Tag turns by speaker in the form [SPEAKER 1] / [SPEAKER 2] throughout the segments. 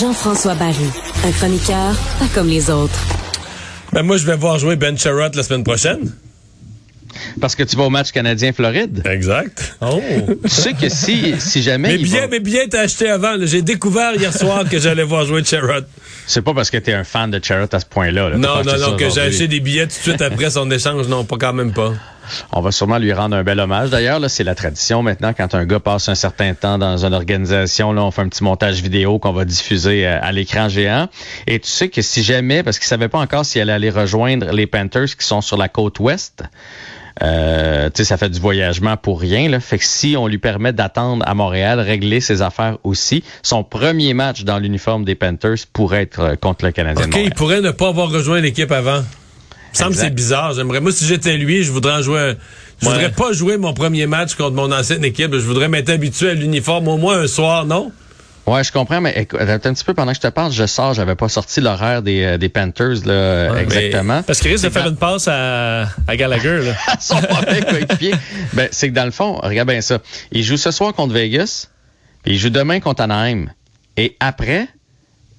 [SPEAKER 1] Jean-François Barry, un chroniqueur pas comme les autres.
[SPEAKER 2] Ben moi, je vais voir jouer Ben Sherrod la semaine prochaine.
[SPEAKER 3] Parce que tu vas au match canadien-Floride.
[SPEAKER 2] Exact. Oh.
[SPEAKER 3] Tu sais que si, si jamais.
[SPEAKER 2] Mais bien, mais bien t'as acheté avant. J'ai découvert hier soir que j'allais voir jouer Sherrod.
[SPEAKER 3] C'est pas parce que t'es un fan de Charrot à ce point-là. là.
[SPEAKER 2] Non, non, non, que j'ai acheté des billets tout de suite après son échange. Non, pas quand même pas.
[SPEAKER 3] On va sûrement lui rendre un bel hommage. D'ailleurs, là, c'est la tradition maintenant quand un gars passe un certain temps dans une organisation, là, on fait un petit montage vidéo qu'on va diffuser euh, à l'écran géant. Et tu sais que si jamais, parce qu'il savait pas encore s'il allait aller rejoindre les Panthers qui sont sur la côte ouest. Euh, tu sais, ça fait du voyagement pour rien. Là. Fait que si on lui permet d'attendre à Montréal, régler ses affaires aussi, son premier match dans l'uniforme des Panthers pourrait être euh, contre le Canadien
[SPEAKER 2] OK, il pourrait ne pas avoir rejoint l'équipe avant. Il me semble c'est bizarre. J'aimerais, moi, si j'étais lui, je voudrais en jouer un- Je
[SPEAKER 3] Ouais.
[SPEAKER 2] voudrais pas jouer mon premier match contre mon ancienne équipe. Je voudrais m'être habitué à l'uniforme au moins un soir, non?
[SPEAKER 3] Ouais, je comprends, mais écoute, un petit peu pendant que je te parle, je sors, j'avais pas sorti l'horaire des, euh, des Panthers là,
[SPEAKER 2] Ouais,
[SPEAKER 3] exactement.
[SPEAKER 4] Parce qu'il risque de faire une passe à, à Gallagher. Là.
[SPEAKER 3] son mauvais coéquipier. Ben, c'est que dans le fond, regarde bien ça. Il joue ce soir contre Vegas, puis il joue demain contre Anaheim. Et après,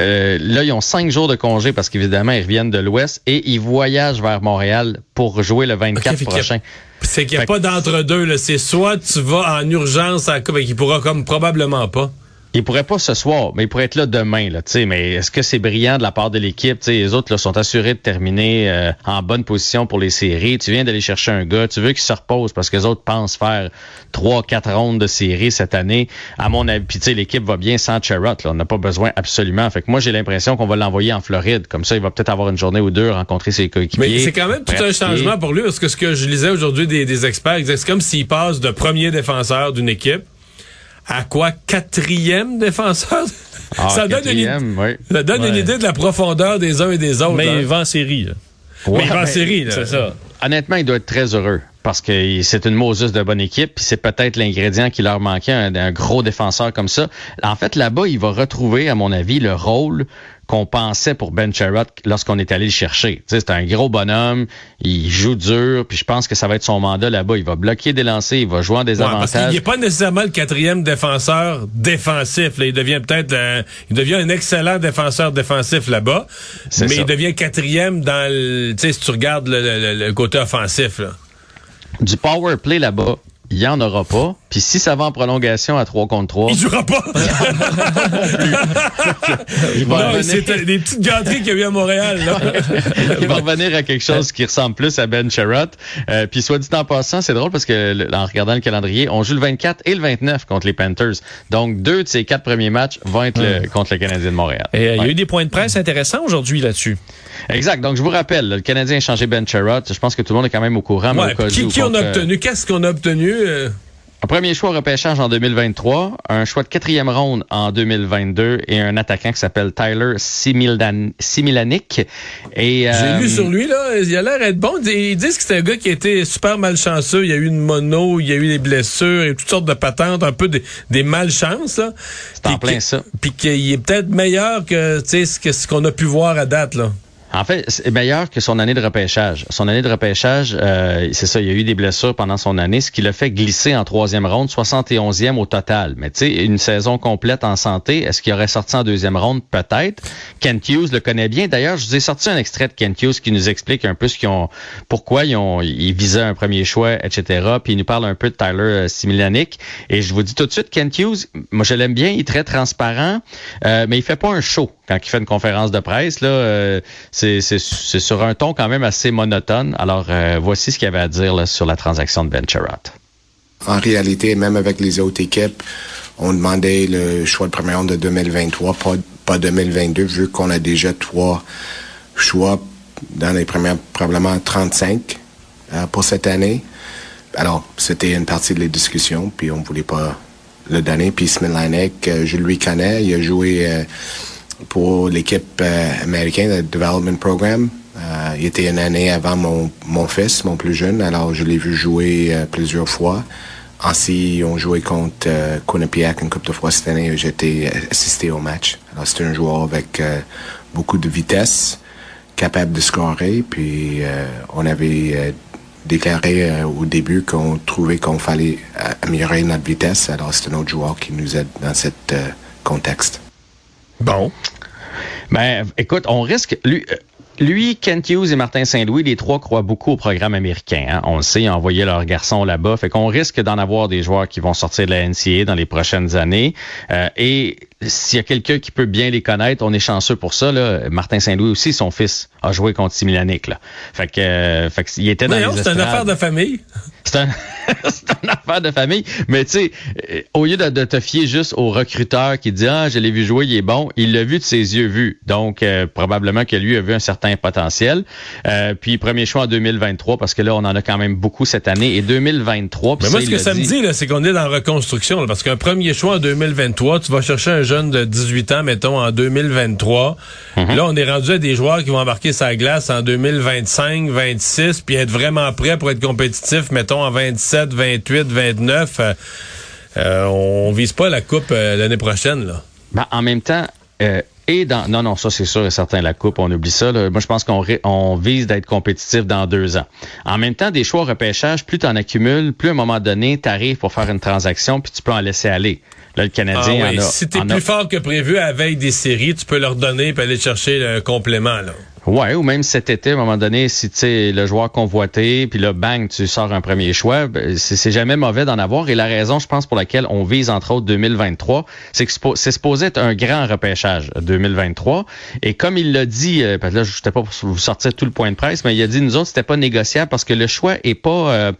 [SPEAKER 3] euh, là, ils ont cinq jours de congé parce qu'évidemment, ils reviennent de l'Ouest et ils voyagent vers Montréal pour jouer le 24
[SPEAKER 2] Ok, fait qu'il y a-
[SPEAKER 3] prochain.
[SPEAKER 2] C'est qu'il n'y a
[SPEAKER 3] Fait
[SPEAKER 2] pas d'entre-deux. là. C'est soit tu vas en urgence à coupe et qu'il pourra comme probablement pas.
[SPEAKER 3] Il pourrait pas ce soir, mais il pourrait être là demain. Là, mais est-ce que c'est brillant de la part de l'équipe? Les autres là, sont assurés de terminer euh, en bonne position pour les séries. Tu viens d'aller chercher un gars, tu veux qu'il se repose parce que les autres pensent faire trois, quatre rondes de séries cette année. À mon avis, puis l'équipe va bien sans Charrot. Là. On n'a pas besoin absolument. Fait que moi, j'ai l'impression qu'on va l'envoyer en Floride. Comme ça, il va peut-être avoir une journée ou deux, rencontrer ses coéquipiers.
[SPEAKER 2] Mais c'est quand même tout un changement pour lui, parce que ce que je lisais aujourd'hui des, des experts, c'est comme s'il passe de premier défenseur d'une équipe à quoi? Quatrième défenseur?
[SPEAKER 3] Ah,
[SPEAKER 2] ça donne, une,
[SPEAKER 3] oui.
[SPEAKER 2] ça donne une
[SPEAKER 4] Ouais.
[SPEAKER 2] idée de la profondeur des uns et des autres.
[SPEAKER 4] Mais
[SPEAKER 2] hein.
[SPEAKER 4] il va en série. Là.
[SPEAKER 2] Mais il va en série.
[SPEAKER 4] C'est ça.
[SPEAKER 3] honnêtement, il doit être très heureux parce que c'est une Moses de bonne équipe, puis c'est peut-être l'ingrédient qui leur manquait, un, un gros défenseur comme ça. En fait, là-bas, il va retrouver, à mon avis, le rôle qu'on pensait pour Ben Sherrod lorsqu'on est allé le chercher. C'est un gros bonhomme, il joue dur, puis je pense que ça va être son mandat là-bas. Il va bloquer des lancers, il va jouer en
[SPEAKER 2] Ouais, parce qu'il
[SPEAKER 3] désavantage.
[SPEAKER 2] n'est pas nécessairement le quatrième défenseur défensif. là. Il devient peut-être un- il devient un excellent défenseur défensif là-bas, mais
[SPEAKER 3] ça.
[SPEAKER 2] il devient quatrième dans le, tu sais, si tu regardes le, le- le côté offensif. Là.
[SPEAKER 3] Du power play là-bas, il y en aura pas. Puis si ça va en prolongation à 3 contre 3,
[SPEAKER 2] Il jouera pas.
[SPEAKER 3] il va
[SPEAKER 2] non, c'était des petites gâteries qu'il y a eu à Montréal. Là.
[SPEAKER 3] il va revenir à quelque chose qui ressemble plus à Ben Sherrod. Euh, puis soit dit en passant, c'est drôle parce que en regardant le calendrier, on joue le 24 et le 29 contre les Panthers. Donc deux de ces quatre premiers matchs vont être le- contre le Canadien de Montréal.
[SPEAKER 4] Et euh, il y a eu des points de presse intéressants aujourd'hui là-dessus.
[SPEAKER 3] Exact. Donc je vous rappelle, le Canadien a changé Ben Sherrod. Je pense que tout le monde est quand même au courant. mais
[SPEAKER 2] Ouais,
[SPEAKER 3] au cas
[SPEAKER 2] qui
[SPEAKER 3] où,
[SPEAKER 2] qui on a
[SPEAKER 3] euh,
[SPEAKER 2] obtenu? Qu'est-ce qu'on a obtenu? Euh?
[SPEAKER 3] Un premier choix au repêchage en 2023, un choix de quatrième ronde en 2022 et un attaquant qui s'appelle Tyler Similanic. Et,
[SPEAKER 2] J'ai
[SPEAKER 3] euh,
[SPEAKER 2] lu sur lui, là, il a l'air d'être bon. Ils disent que c'est un gars qui a été super malchanceux. Il y a eu une mono, il y a eu des blessures et toutes sortes de patentes, un peu des, des malchances.
[SPEAKER 3] C'est en plein ça.
[SPEAKER 2] Puis qu'il est peut-être meilleur que, ce que- ce qu'on a pu voir à date. là.
[SPEAKER 3] En fait, c'est meilleur que son année de repêchage. Son année de repêchage, euh, c'est ça, il y a eu des blessures pendant son année, ce qui l'a fait glisser en troisième ronde, 71e au total. Mais tu sais, une saison complète en santé, est-ce qu'il aurait sorti en deuxième ronde? Peut-être. Kent Hughes le connaît bien. D'ailleurs, je vous ai sorti un extrait de Kent Hughes qui nous explique un peu ce qu'ils ont, pourquoi ils ont, ils visaient un premier choix, etc. Puis il nous parle un peu de Tyler euh, Similanic. Et je vous dis tout de suite, Kent Hughes, moi je l'aime bien, il est très transparent, euh, mais il fait pas un show quand il fait une conférence de presse. Là, euh, c'est sur un ton quand même assez monotone. Alors, euh, voici ce qu'il avait à dire sur la transaction de Sherratt.
[SPEAKER 5] En réalité, même avec les autres équipes, on demandait le choix de première ronde de 2023, pas, pas 2022, vu qu'on a déjà trois choix dans les premières, probablement 35 euh, pour cette année. Alors, c'était une partie de les discussions, puis on voulait pas le donner. Puis Smilanek, euh, je lui connais, il a joué euh, pour l'équipe euh, américaine, le Development Program. Euh, il était une année avant mon, mon fils, mon plus jeune, alors je l'ai vu jouer euh, plusieurs fois. Ainsi, ont joué contre euh, Quinnipiac une couple de fois cette année. J'étais assisté au match. Alors, c'était un joueur avec beaucoup de vitesse capable de scorer. Puis on avait déclaré au début qu'on trouvait qu'on fallait améliorer notre vitesse. Alors c'est un autre joueur qui nous aide dans cet contexte.
[SPEAKER 2] Bon.
[SPEAKER 3] Ben, écoute, on risque. Lui, euh, lui, Kent Hughes et Martin Saint-Louis, les trois croient beaucoup au programme américain. hein. On le sait, envoyé leurs garçons là-bas. Fait qu'on risque d'en avoir des joueurs qui vont sortir de la NCA dans les prochaines années. Euh, et s'il y a quelqu'un qui peut bien les connaître, on est chanceux pour ça. Là. Martin Saint-Louis aussi, son fils, a joué contre Similanic. Là. Fait que, euh, fait que il était dans
[SPEAKER 2] Non,
[SPEAKER 3] les
[SPEAKER 2] c'est une affaire de famille.
[SPEAKER 3] C'est un- une affaire de famille. Mais tu sais, euh, au lieu de, de te fier juste au recruteur qui dit Ah, je l'ai vu jouer, il est bon, il l'a vu de ses yeux vus. Donc, euh, probablement que lui a vu un certain potentiel. Euh, puis, premier choix en 2023, parce que là, on en a quand même beaucoup cette année. Et 2023, puis
[SPEAKER 2] Mais moi, ce que ça me
[SPEAKER 3] dit.
[SPEAKER 2] dit, là, c'est qu'on est dans la reconstruction. là, parce qu'un premier choix en 2023, tu vas chercher un jeune de 18 ans, mettons, en 2023.
[SPEAKER 3] Mhm.
[SPEAKER 2] Là, on est rendu à des joueurs qui vont embarquer sa glace en 2025, 26, puis être vraiment prêts pour être compétitifs, mettons, en 27, 28, 29. Euh, on vise pas la coupe euh, l'année prochaine, là.
[SPEAKER 3] Ben, en même temps, euh, et dans non non ça c'est sûr et certain la coupe on oublie ça là. moi je pense qu'on on vise d'être compétitif dans deux ans en même temps des choix au repêchage plus tu en accumules plus à un moment donné tu arrives pour faire une transaction puis tu peux en laisser aller là le
[SPEAKER 2] Ah oui,
[SPEAKER 3] en a,
[SPEAKER 2] si t'es
[SPEAKER 3] a-
[SPEAKER 2] plus fort que prévu à la veille des séries, tu peux leur donner et aller chercher un complément, là.
[SPEAKER 3] Ouais, ou même cet été, à un moment donné, si tu sais le joueur convoité, puis là, bang, tu sors un premier choix, ben, c'est jamais mauvais d'en avoir. Et la raison, je pense, pour laquelle on vise, entre autres, 2023, c'est que c'est suppo- c'est supposé être un grand repêchage, 2023. Et comme il l'a dit, euh, parce que là, je n'étais pas pour vous sortir tout le point de presse, mais il a dit, nous autres, c'était pas négociable parce que le choix est pas... euh,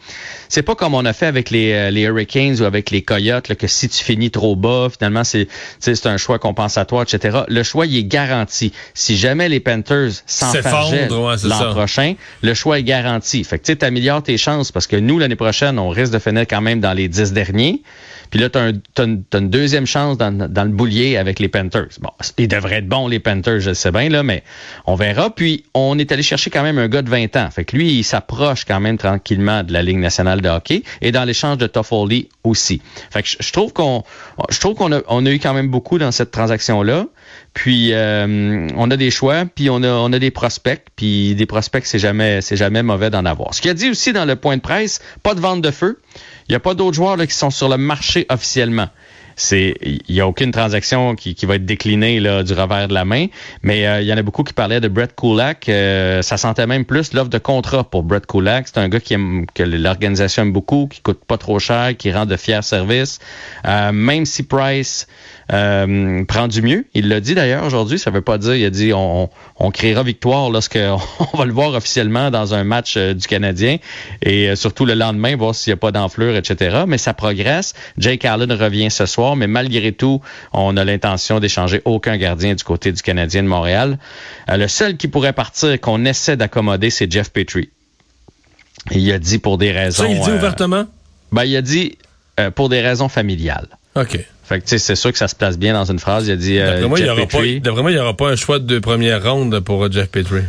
[SPEAKER 3] c'est pas comme on a fait avec les, euh, les Hurricanes ou avec les Coyotes, là, que si tu finis trop bas, finalement, c'est c'est un choix compensatoire, etc. Le choix, il est garanti. Si jamais les Panthers
[SPEAKER 2] S'effondrent, ouais,
[SPEAKER 3] l'an prochain, le choix est garanti. Fait que tu sais, t'améliores tes chances parce que nous, l'année prochaine, on risque de finir quand même dans les dix derniers. Puis là, tu as, une, t'as une deuxième chance dans, dans le boulier avec les Panthers. Bon, ils devraient être bons, les Panthers, je le sais bien, là, mais on verra. Puis, on est allé chercher quand même un gars de 20 ans. Fait que lui, il s'approche quand même tranquillement de la Ligue nationale de hockey et dans l'échange de Toffoli aussi. Fait que je, je trouve qu'on je trouve qu'on a, on a eu quand même beaucoup dans cette transaction-là. Puis euh, on a des choix, puis on a, on a des prospects, puis des prospects, c'est jamais, c'est jamais mauvais d'en avoir. Ce qu'il a dit aussi dans le point de presse, pas de vente de feu. Il n'y a pas d'autres joueurs là, qui sont sur le marché officiellement. C'est, il y a aucune transaction qui, qui va être déclinée là, du revers de la main, mais euh, il y en a beaucoup qui parlaient de Brett Kulak. Euh, ça sentait même plus l'offre de contrat pour Brett Kulak. C'est un gars qui aime, que l'organisation aime beaucoup, qui coûte pas trop cher, qui rend de fiers services. Euh, même si Price euh, prend du mieux, il l'a dit d'ailleurs aujourd'hui. Ça veut pas dire, il a dit, on, on créera victoire lorsque on va le voir officiellement dans un match euh, du Canadien et euh, surtout le lendemain, voir s'il n'y a pas d'enflure, etc. Mais ça progresse. Jake Allen revient ce soir, mais malgré tout, on a l'intention d'échanger aucun gardien du côté du Canadien de Montréal. Euh, le seul qui pourrait partir, qu'on essaie d'accommoder, c'est Jeff Petrie. Il a dit pour des raisons.
[SPEAKER 2] Ça, il dit
[SPEAKER 3] euh,
[SPEAKER 2] ouvertement?
[SPEAKER 3] ben, il a dit euh, pour des raisons familiales.
[SPEAKER 2] OK.
[SPEAKER 3] Fait que, c'est sûr que ça se place bien dans une phrase. Il a dit euh,
[SPEAKER 2] D'après moi, il
[SPEAKER 3] Jeff
[SPEAKER 2] y aura n'y aura pas un choix de première ronde pour Jeff Petrie.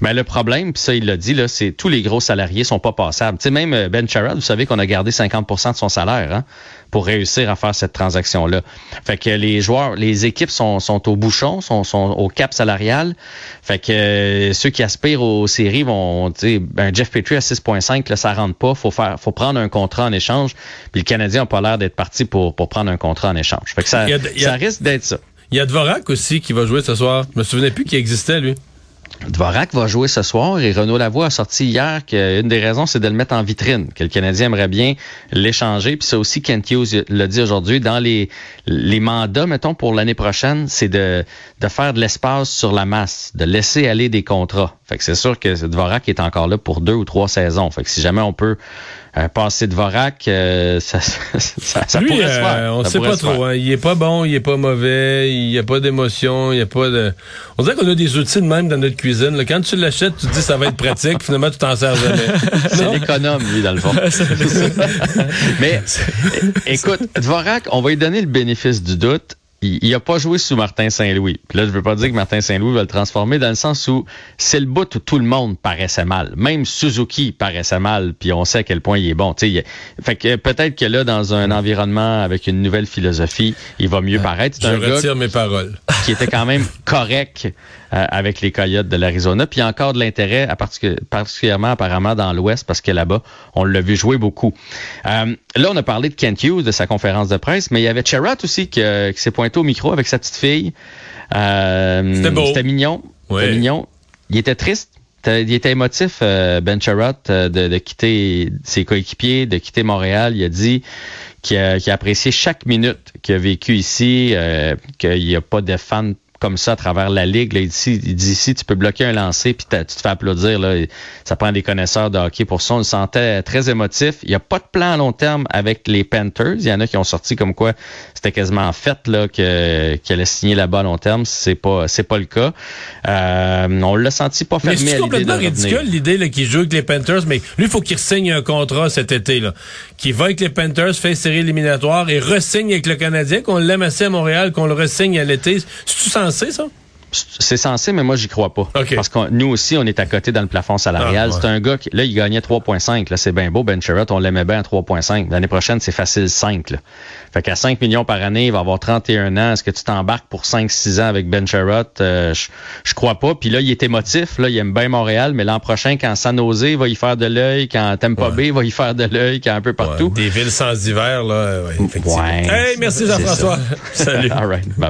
[SPEAKER 3] Mais le problème, puis ça, il l'a dit, là, c'est tous les gros salariés sont pas passables. Tu sais, même euh, Ben Sherrod, vous savez qu'on a gardé 50% de son salaire hein, pour réussir à faire cette transaction-là. Fait que les joueurs, les équipes sont, sont au bouchon, sont, sont au cap salarial. Fait que euh, ceux qui aspirent aux séries vont, tu sais, ben Jeff Petrie à 6.5, là, ça rentre pas. Faut faire, faut prendre un contrat en échange. Puis le Canadien n'a pas l'air d'être parti pour, pour prendre un contrat en échange. Fait que ça,
[SPEAKER 2] Il y a- il y a-
[SPEAKER 3] ça risque d'être ça.
[SPEAKER 2] Il y a Dvorak aussi qui va jouer ce soir. Je me souvenais plus qu'il existait, lui.
[SPEAKER 3] Dvorak va jouer ce soir et Renaud Lavoie a sorti hier qu'une des raisons, c'est de le mettre en vitrine, que le Canadien aimerait bien l'échanger. Puis ça aussi, Kent Hughes l'a dit aujourd'hui, dans les, les mandats, mettons, pour l'année prochaine, c'est de, de faire de l'espace sur la masse, de laisser aller des contrats. Fait que c'est sûr que Dvorak est encore là pour deux ou trois saisons. Fait que si jamais on peut euh, passer Dvorak, euh, ça, ça, ça
[SPEAKER 2] lui,
[SPEAKER 3] pourrait se
[SPEAKER 2] euh,
[SPEAKER 3] faire.
[SPEAKER 2] on
[SPEAKER 3] Ça
[SPEAKER 2] sait pas trop. Hein. Il est pas bon, il est pas mauvais, il n'y a pas d'émotion, il y a pas de. On dirait qu'on a des outils de même dans notre cuisine. là. Quand tu l'achètes, tu te dis ça va être pratique, finalement tu t'en sers jamais.
[SPEAKER 3] C'est l'économe, lui, dans le fond. Mais écoute, Dvorak, on va lui donner le bénéfice du doute. Il n'a pas joué sous Martin Saint-Louis. Puis là, je veux pas dire que Martin Saint-Louis va le transformer dans le sens où c'est le bout où tout le monde paraissait mal. Même Suzuki paraissait mal, puis on sait à quel point il est bon. Fait que peut-être que là, dans un environnement avec une nouvelle philosophie, il va mieux paraître.
[SPEAKER 2] Je
[SPEAKER 3] un gars
[SPEAKER 2] retire mes paroles.
[SPEAKER 3] qui était quand même correct avec les Coyotes de l'Arizona. Puis il y a encore de l'intérêt, particulièrement apparemment dans l'Ouest, parce que là-bas, on l'a vu jouer beaucoup. Euh, là, on a parlé de Kent Hughes, de sa conférence de presse, mais il y avait Cherrott aussi qui, euh, qui s'est pointé au micro avec sa petite fille. Euh,
[SPEAKER 2] C'était beau.
[SPEAKER 3] C'était mignon.
[SPEAKER 2] Ouais.
[SPEAKER 3] C'était mignon. Il était triste. Il était émotif, euh, Ben euh, de, de quitter ses coéquipiers, de quitter Montréal. Il a dit qu'il a, apprécié chaque minute qu'il a vécu ici, euh, qu'il n'y a pas de fans comme ça à travers la ligue. Là, il, dit, il dit ici, tu peux bloquer un lancer puis tu te fais applaudir. Là, ça prend des connaisseurs de hockey pour ça. On le sentait très émotif. Il n'y a pas de plan à long terme avec les Panthers. Il y en a qui ont sorti comme quoi c'était quasiment fait là que qu'il allait signer là-bas à long terme. C'est pas c'est pas le cas. Euh, on l'a senti pas fermé
[SPEAKER 2] c'est complètement ridicule l'idée là, qu'il joue avec les Panthers, mais lui, il faut qu'il signe un contrat cet été, là. Qu'il va avec les Panthers, fait série éliminatoire et resigne avec le Canadien, qu'on l'aime assez à Montréal, qu'on le resigne à l'été. C'est-tu censé, ça?
[SPEAKER 3] C'est censé, mais moi, j'y crois pas. Parce que nous aussi, on est à côté dans le plafond salarial.
[SPEAKER 2] Ah, ouais.
[SPEAKER 3] C'est un gars qui, là, il gagnait 3,5. Là, c'est bien beau, Ben Sherratt. On l'aimait bien à 3,5. L'année prochaine, c'est facile 5. Là. Fait qu'à 5 millions par année, il va avoir 31 ans. Est-ce que tu t'embarques pour 5-6 ans avec Ben Sherratt? Euh, je, je crois pas. Puis là, il est émotif. Là, il aime bien Montréal, mais l'an prochain, quand San Jose va y faire de l'œil, quand Tampa Bay va y faire de l'œil, quand un peu partout.
[SPEAKER 2] Des villes sans hiver, là, ouais, effectivement.
[SPEAKER 3] Ouais.
[SPEAKER 2] Hey, merci Jean-François. Salut.
[SPEAKER 3] All right. Bye.